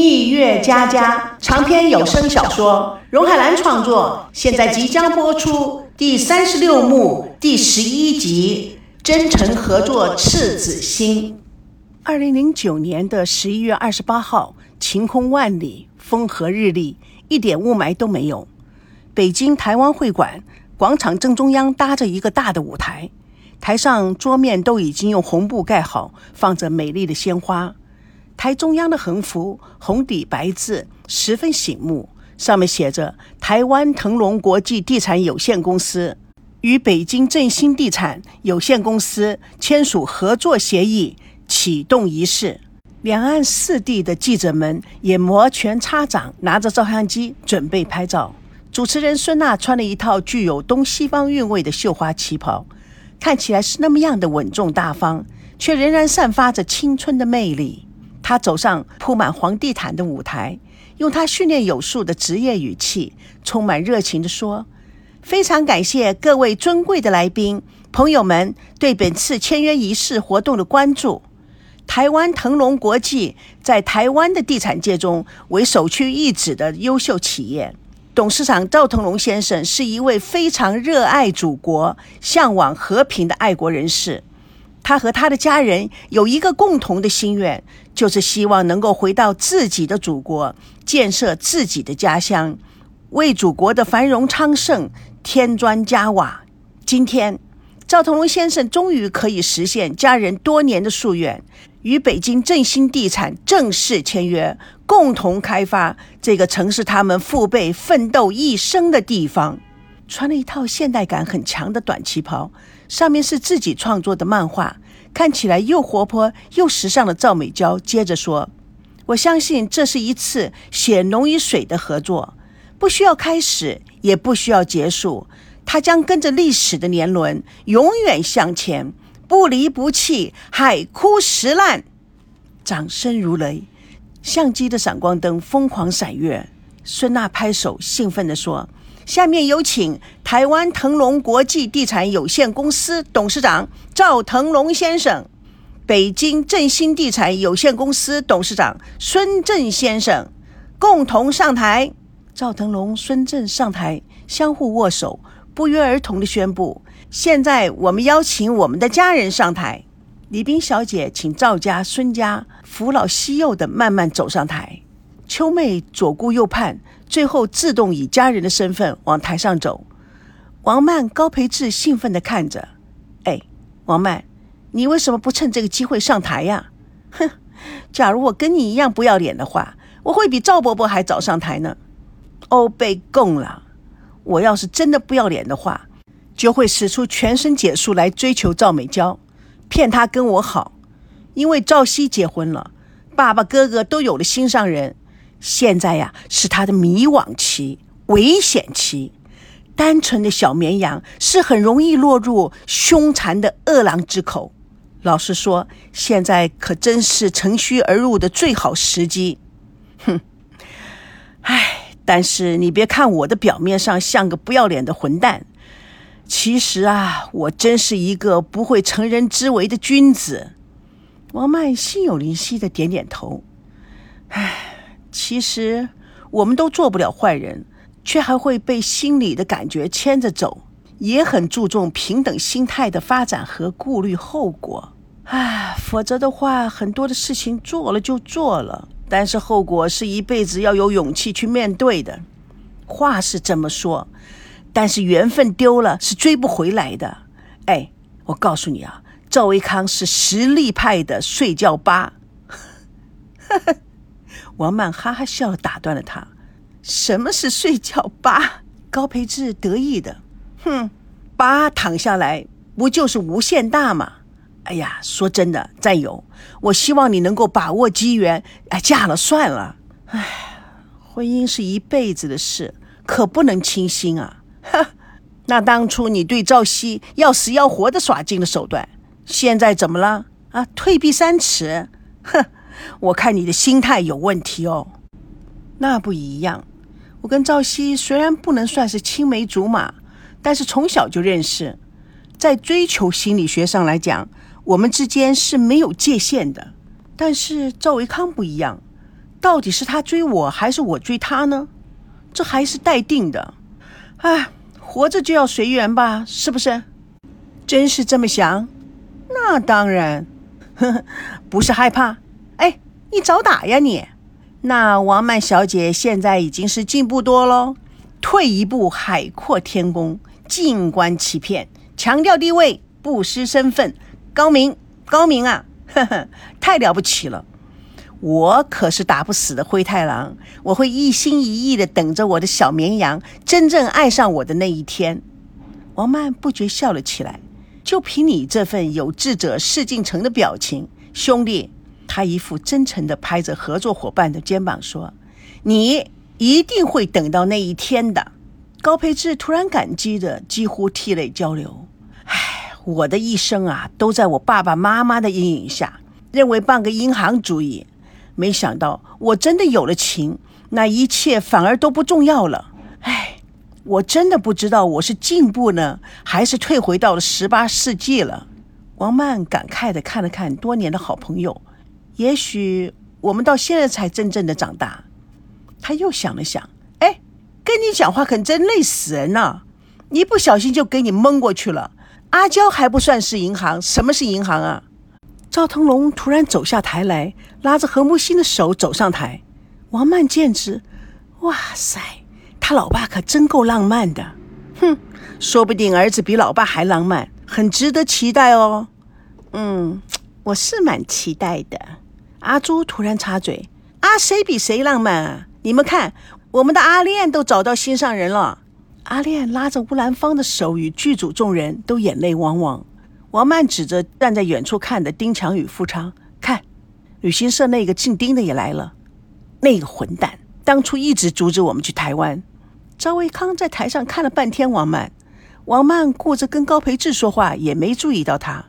蜜月佳佳长篇有声小说，荣海兰创作，现在即将播出第三十六幕第十一集《真诚合作赤子心》。二零零九年的十一月二十八号，晴空万里，风和日丽，一点雾霾都没有。北京台湾会馆广场正中央搭着一个大的舞台，台上桌面都已经用红布盖好，放着美丽的鲜花。台中央的横幅红底白字，十分醒目，上面写着“台湾腾龙国际地产有限公司与北京振兴地产有限公司签署合作协议启动仪式”。两岸四地的记者们也摩拳擦掌，拿着照相机准备拍照。主持人孙娜穿了一套具有东西方韵味的绣花旗袍，看起来是那么样的稳重大方，却仍然散发着青春的魅力。他走上铺满黄地毯的舞台，用他训练有素的职业语气，充满热情地说：“非常感谢各位尊贵的来宾朋友们对本次签约仪式活动的关注。台湾腾龙国际在台湾的地产界中为首屈一指的优秀企业。董事长赵腾龙先生是一位非常热爱祖国、向往和平的爱国人士。”他和他的家人有一个共同的心愿，就是希望能够回到自己的祖国，建设自己的家乡，为祖国的繁荣昌盛添砖加瓦。今天，赵腾龙先生终于可以实现家人多年的夙愿，与北京振兴地产正式签约，共同开发这个曾是他们父辈奋斗一生的地方。穿了一套现代感很强的短旗袍。上面是自己创作的漫画，看起来又活泼又时尚的赵美娇接着说：“我相信这是一次血浓于水的合作，不需要开始，也不需要结束，它将跟着历史的年轮永远向前，不离不弃，海枯石烂。”掌声如雷，相机的闪光灯疯狂闪跃。孙娜拍手兴奋地说。下面有请台湾腾龙国际地产有限公司董事长赵腾龙先生，北京振兴地产有限公司董事长孙正先生共同上台。赵腾龙、孙正上台，相互握手，不约而同地宣布：“现在我们邀请我们的家人上台。”李冰小姐请赵家、孙家扶老携幼地慢慢走上台。秋妹左顾右盼。最后自动以家人的身份往台上走，王曼、高培志兴奋地看着。哎，王曼，你为什么不趁这个机会上台呀？哼，假如我跟你一样不要脸的话，我会比赵伯伯还早上台呢。哦，被供了！我要是真的不要脸的话，就会使出全身解数来追求赵美娇，骗她跟我好。因为赵熙结婚了，爸爸、哥哥都有了心上人。现在呀，是他的迷惘期、危险期。单纯的小绵羊是很容易落入凶残的恶狼之口。老实说，现在可真是乘虚而入的最好时机。哼，唉，但是你别看我的表面上像个不要脸的混蛋，其实啊，我真是一个不会成人之为的君子。王曼心有灵犀的点点头。唉。其实我们都做不了坏人，却还会被心里的感觉牵着走，也很注重平等心态的发展和顾虑后果。唉，否则的话，很多的事情做了就做了，但是后果是一辈子要有勇气去面对的。话是这么说，但是缘分丢了是追不回来的。哎，我告诉你啊，赵维康是实力派的睡觉吧。王曼哈哈笑，打断了他：“什么是睡觉吧？” 高培志得意的：“哼，八躺下来不就是无限大吗？”哎呀，说真的，战友，我希望你能够把握机缘，哎，嫁了算了。哎，婚姻是一辈子的事，可不能轻心啊！哼，那当初你对赵熙要死要活的耍尽了手段，现在怎么了？啊，退避三尺？哼！我看你的心态有问题哦，那不一样。我跟赵熙虽然不能算是青梅竹马，但是从小就认识，在追求心理学上来讲，我们之间是没有界限的。但是赵维康不一样，到底是他追我，还是我追他呢？这还是待定的。哎，活着就要随缘吧，是不是？真是这么想？那当然，呵呵，不是害怕。哎，你找打呀你！那王曼小姐现在已经是进步多喽，退一步海阔天空，静观其变，强调地位，不失身份，高明高明啊！呵呵，太了不起了。我可是打不死的灰太狼，我会一心一意的等着我的小绵羊真正爱上我的那一天。王曼不觉笑了起来，就凭你这份有志者事竟成的表情，兄弟。他一副真诚的拍着合作伙伴的肩膀说：“你一定会等到那一天的。”高培志突然感激的几乎涕泪交流。唉，我的一生啊，都在我爸爸妈妈的阴影下，认为办个银行主意。没想到我真的有了情，那一切反而都不重要了。唉，我真的不知道我是进步呢，还是退回到了十八世纪了。王曼感慨的看了看多年的好朋友。也许我们到现在才真正的长大。他又想了想，哎，跟你讲话可真累死人呐！一不小心就给你蒙过去了。阿娇还不算是银行，什么是银行啊？赵腾龙突然走下台来，拉着何木心的手走上台。王曼见之，哇塞，他老爸可真够浪漫的。哼，说不定儿子比老爸还浪漫，很值得期待哦。嗯，我是蛮期待的。阿朱突然插嘴：“啊，谁比谁浪漫啊？你们看，我们的阿恋都找到心上人了。”阿恋拉着乌兰芳的手，与剧组众人都眼泪汪汪。王曼指着站在远处看的丁强与富昌：“看，旅行社那个姓丁的也来了。那个混蛋，当初一直阻止我们去台湾。”赵维康在台上看了半天王曼，王曼顾着跟高培志说话，也没注意到他。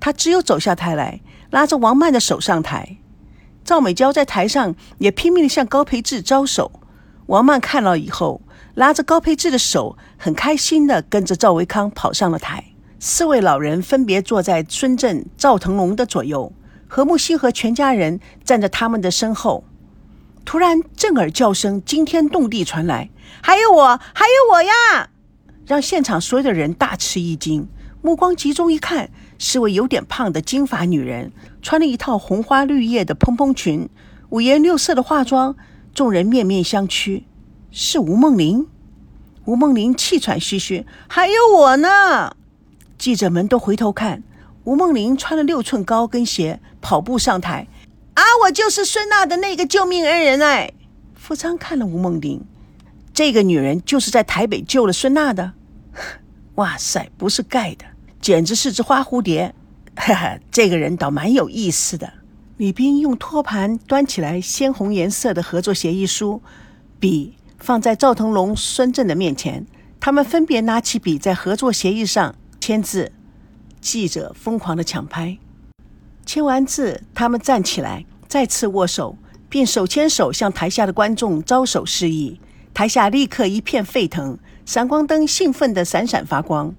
他只有走下台来，拉着王曼的手上台。赵美娇在台上也拼命地向高培志招手。王曼看了以后，拉着高培志的手，很开心地跟着赵维康跑上了台。四位老人分别坐在孙振、赵腾龙的左右，何木心和全家人站在他们的身后。突然，震耳叫声惊天动地传来：“还有我，还有我呀！”让现场所有的人大吃一惊，目光集中一看。是位有点胖的金发女人，穿了一套红花绿叶的蓬蓬裙，五颜六色的化妆，众人面面相觑。是吴梦玲。吴梦玲气喘吁吁：“还有我呢！”记者们都回头看，吴梦玲穿了六寸高跟鞋，跑步上台：“啊，我就是孙娜的那个救命恩人哎！”富昌看了吴梦玲，这个女人就是在台北救了孙娜的。哇塞，不是盖的。简直是只花蝴蝶，哈哈，这个人倒蛮有意思的。李斌用托盘端起来鲜红颜色的合作协议书，笔放在赵腾龙、孙振的面前，他们分别拿起笔在合作协议上签字。记者疯狂的抢拍，签完字，他们站起来再次握手，并手牵手向台下的观众招手示意。台下立刻一片沸腾，闪光灯兴奋的闪闪发光。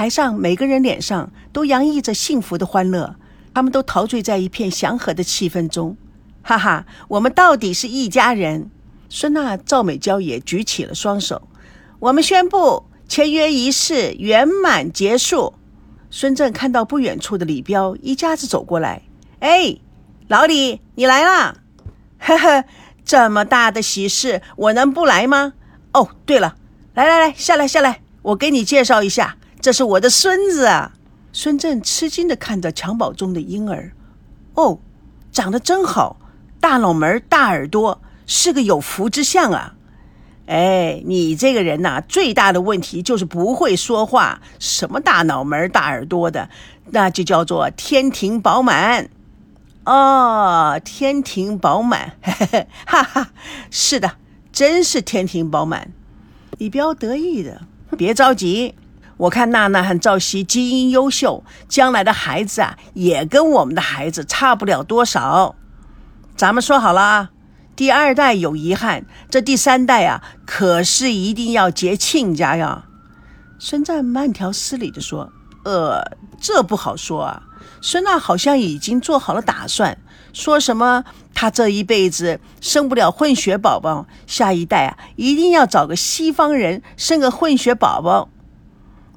台上每个人脸上都洋溢着幸福的欢乐，他们都陶醉在一片祥和的气氛中。哈哈，我们到底是一家人！孙娜、赵美娇也举起了双手。我们宣布签约仪式圆满结束。孙正看到不远处的李彪一家子走过来，哎，老李，你来啦！呵呵，这么大的喜事，我能不来吗？哦，对了，来来来，下来下来，我给你介绍一下。这是我的孙子啊！孙振吃惊的看着襁褓中的婴儿，哦，长得真好，大脑门、大耳朵，是个有福之相啊！哎，你这个人呐，最大的问题就是不会说话。什么大脑门、大耳朵的，那就叫做天庭饱满哦，天庭饱满，嘿 嘿哈哈，是的，真是天庭饱满。李彪得意的，别着急。我看娜娜和赵熙基因优秀，将来的孩子啊，也跟我们的孩子差不了多少。咱们说好了，第二代有遗憾，这第三代啊，可是一定要结亲家呀。孙赞慢条斯理地说：“呃，这不好说啊。孙娜好像已经做好了打算，说什么她这一辈子生不了混血宝宝，下一代啊一定要找个西方人生个混血宝宝。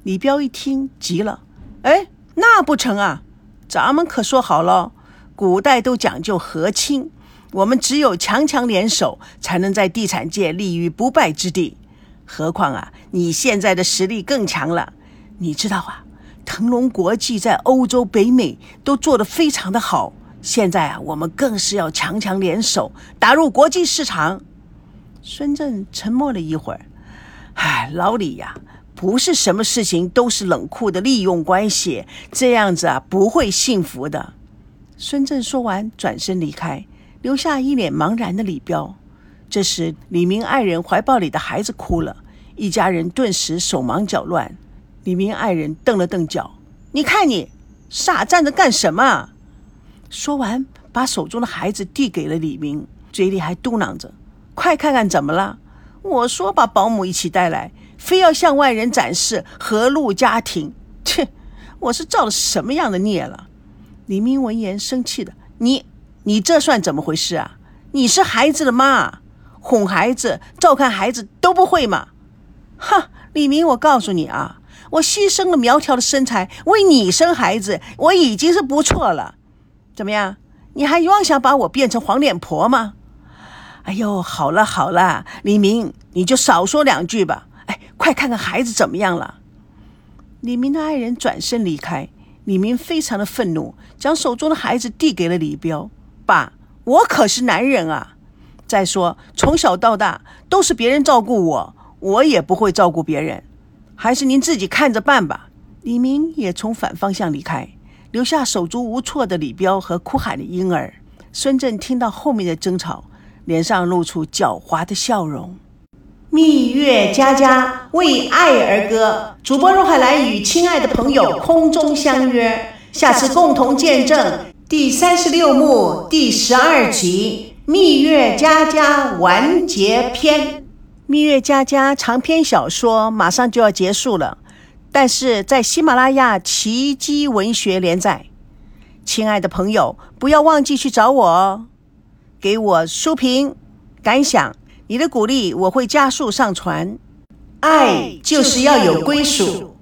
李彪一听急了，哎，那不成啊！咱们可说好了，古代都讲究和亲，我们只有强强联手，才能在地产界立于不败之地。何况啊，你现在的实力更强了，你知道啊？腾龙国际在欧洲、北美都做得非常的好。现在啊，我们更是要强强联手，打入国际市场。孙正沉默了一会儿，唉，老李呀，不是什么事情都是冷酷的利用关系，这样子啊，不会幸福的。孙正说完，转身离开，留下一脸茫然的李彪。这时，李明爱人怀抱里的孩子哭了，一家人顿时手忙脚乱。李明爱人瞪了瞪脚：“你看你傻站着干什么？”说完，把手中的孩子递给了李明，嘴里还嘟囔着：“快看看怎么了？我说把保姆一起带来，非要向外人展示和睦家庭。切，我是造了什么样的孽了？”李明闻言生气的：“你，你这算怎么回事啊？你是孩子的妈，哄孩子、照看孩子都不会吗？”哈，李明，我告诉你啊，我牺牲了苗条的身材为你生孩子，我已经是不错了。怎么样？你还妄想把我变成黄脸婆吗？哎呦，好了好了，李明，你就少说两句吧。快看看孩子怎么样了。李明的爱人转身离开，李明非常的愤怒，将手中的孩子递给了李彪。爸，我可是男人啊！再说，从小到大都是别人照顾我，我也不会照顾别人，还是您自己看着办吧。李明也从反方向离开。留下手足无措的李彪和哭喊的婴儿。孙振听到后面的争吵，脸上露出狡猾的笑容。蜜月佳佳为爱而歌，主播若海来与亲爱的朋友空中相约，下次共同见证第三十六幕第十二集《蜜月佳佳》完结篇。《蜜月佳佳》长篇小说马上就要结束了。但是在喜马拉雅奇迹文学连载，亲爱的朋友，不要忘记去找我哦，给我书评感想，你的鼓励我会加速上传。爱就是要有归属。